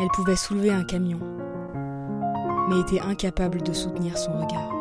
Elle pouvait soulever un camion, mais était incapable de soutenir son regard.